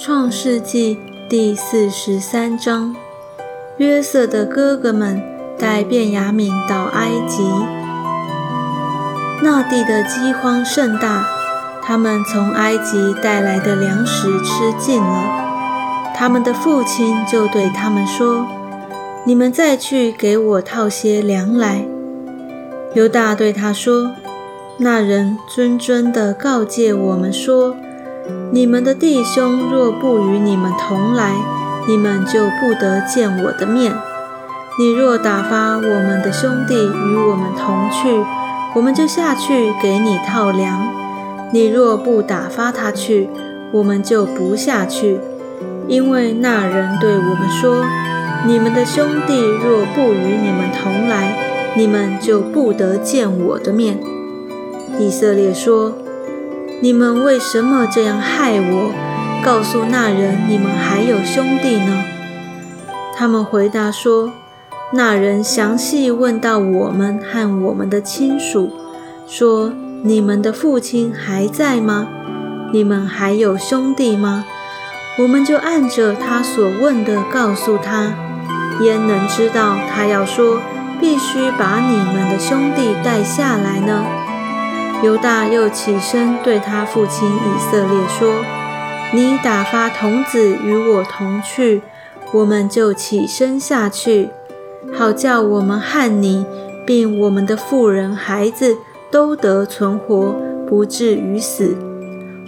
创世纪第四十三章：约瑟的哥哥们带便雅悯到埃及。那地的饥荒甚大，他们从埃及带来的粮食吃尽了。他们的父亲就对他们说：“你们再去给我套些粮来。”犹大对他说：“那人谆谆地告诫我们说，你们的弟兄若不与你们同来，你们就不得见我的面。你若打发我们的兄弟与我们同去，我们就下去给你套粮；你若不打发他去，我们就不下去。”因为那人对我们说：“你们的兄弟若不与你们同来，你们就不得见我的面。”以色列说：“你们为什么这样害我？告诉那人，你们还有兄弟呢？”他们回答说：“那人详细问到我们和我们的亲属，说：你们的父亲还在吗？你们还有兄弟吗？”我们就按着他所问的告诉他，焉能知道他要说必须把你们的兄弟带下来呢？犹大又起身对他父亲以色列说：“你打发童子与我同去，我们就起身下去，好叫我们和你，并我们的妇人孩子都得存活，不至于死。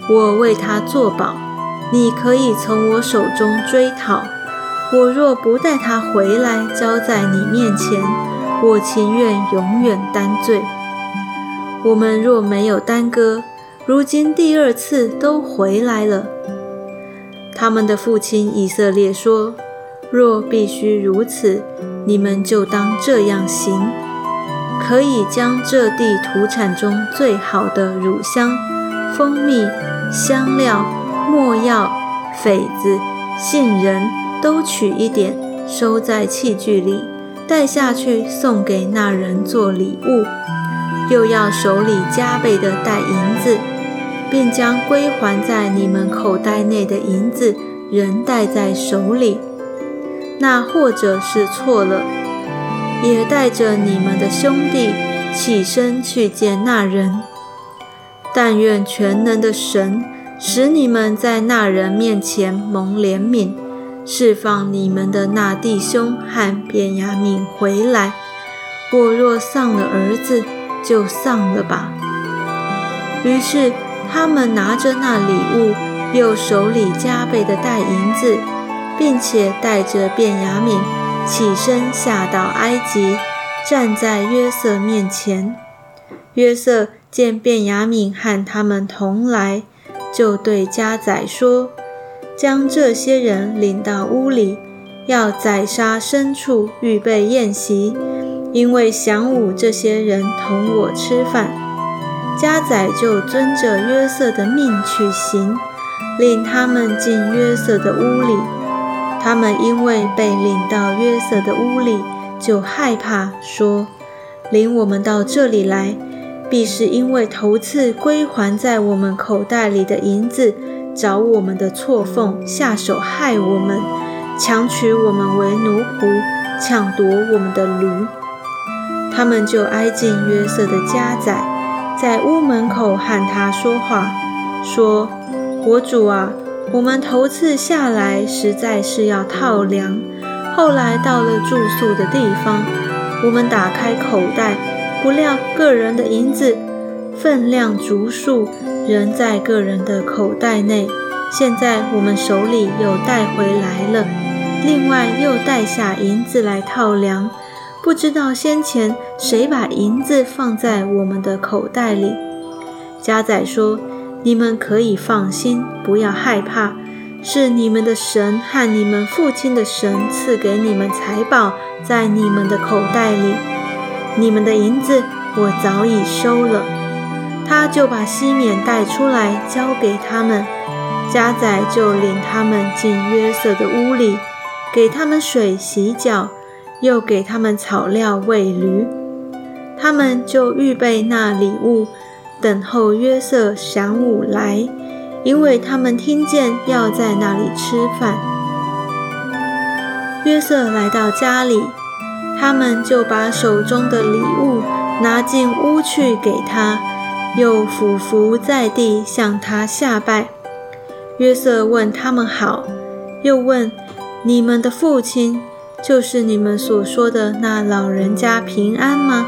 我为他作保。”你可以从我手中追讨。我若不带他回来交在你面前，我情愿永远担罪。我们若没有耽搁，如今第二次都回来了。他们的父亲以色列说：“若必须如此，你们就当这样行。可以将这地土产中最好的乳香、蜂蜜、香料。”墨药、榧子、杏仁都取一点，收在器具里，带下去送给那人做礼物。又要手里加倍的带银子，并将归还在你们口袋内的银子仍带在手里。那或者是错了，也带着你们的兄弟起身去见那人。但愿全能的神。使你们在那人面前蒙怜悯，释放你们的那弟兄和便雅敏回来。我若丧了儿子，就丧了吧。于是他们拿着那礼物，又手里加倍的带银子，并且带着便雅悯，起身下到埃及，站在约瑟面前。约瑟见便雅悯和他们同来。就对家宰说：“将这些人领到屋里，要宰杀牲畜，预备宴席，因为晌午这些人同我吃饭。”家宰就遵着约瑟的命去行，领他们进约瑟的屋里。他们因为被领到约瑟的屋里，就害怕，说：“领我们到这里来。”必是因为头次归还在我们口袋里的银子，找我们的错缝下手害我们，强取我们为奴仆，抢夺我们的驴。他们就挨近约瑟的家宰，在屋门口和他说话，说：“我主啊，我们头次下来实在是要套粮，后来到了住宿的地方，我们打开口袋。”不料个人的银子分量足数，仍在个人的口袋内。现在我们手里又带回来了，另外又带下银子来套粮。不知道先前谁把银子放在我们的口袋里？家仔说：“你们可以放心，不要害怕，是你们的神和你们父亲的神赐给你们财宝在你们的口袋里。”你们的银子我早已收了，他就把西缅带出来交给他们，家宰就领他们进约瑟的屋里，给他们水洗脚，又给他们草料喂驴，他们就预备那礼物，等候约瑟晌午来，因为他们听见要在那里吃饭。约瑟来到家里，他们就把手中的礼物拿进屋去给他，又俯伏在地向他下拜。约瑟问他们好，又问你们的父亲。就是你们所说的那老人家平安吗？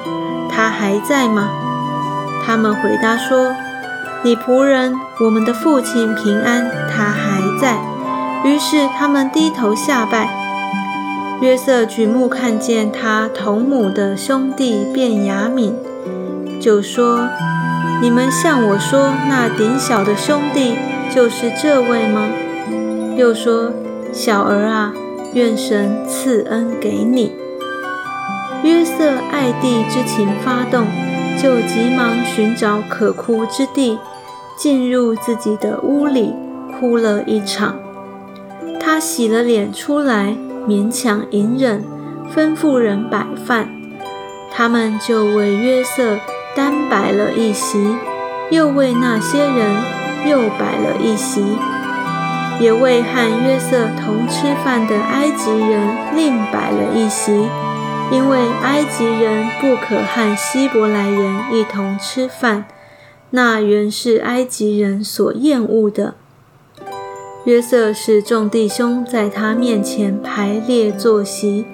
他还在吗？他们回答说：“你仆人，我们的父亲平安，他还在。”于是他们低头下拜。约瑟举目看见他同母的兄弟便雅悯，就说：“你们向我说，那顶小的兄弟就是这位吗？”又说：“小儿啊。”愿神赐恩给你。约瑟爱弟之情发动，就急忙寻找可哭之地，进入自己的屋里，哭了一场。他洗了脸出来，勉强隐忍，吩咐人摆饭。他们就为约瑟单摆了一席，又为那些人又摆了一席。也为和约瑟同吃饭的埃及人另摆了一席，因为埃及人不可和希伯来人一同吃饭，那原是埃及人所厌恶的。约瑟使众弟兄在他面前排列坐席，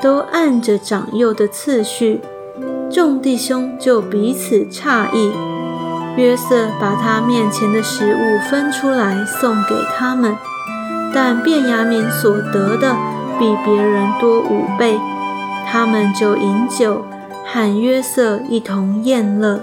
都按着长幼的次序，众弟兄就彼此诧异。约瑟把他面前的食物分出来送给他们，但便雅悯所得的比别人多五倍，他们就饮酒，喊约瑟一同宴乐。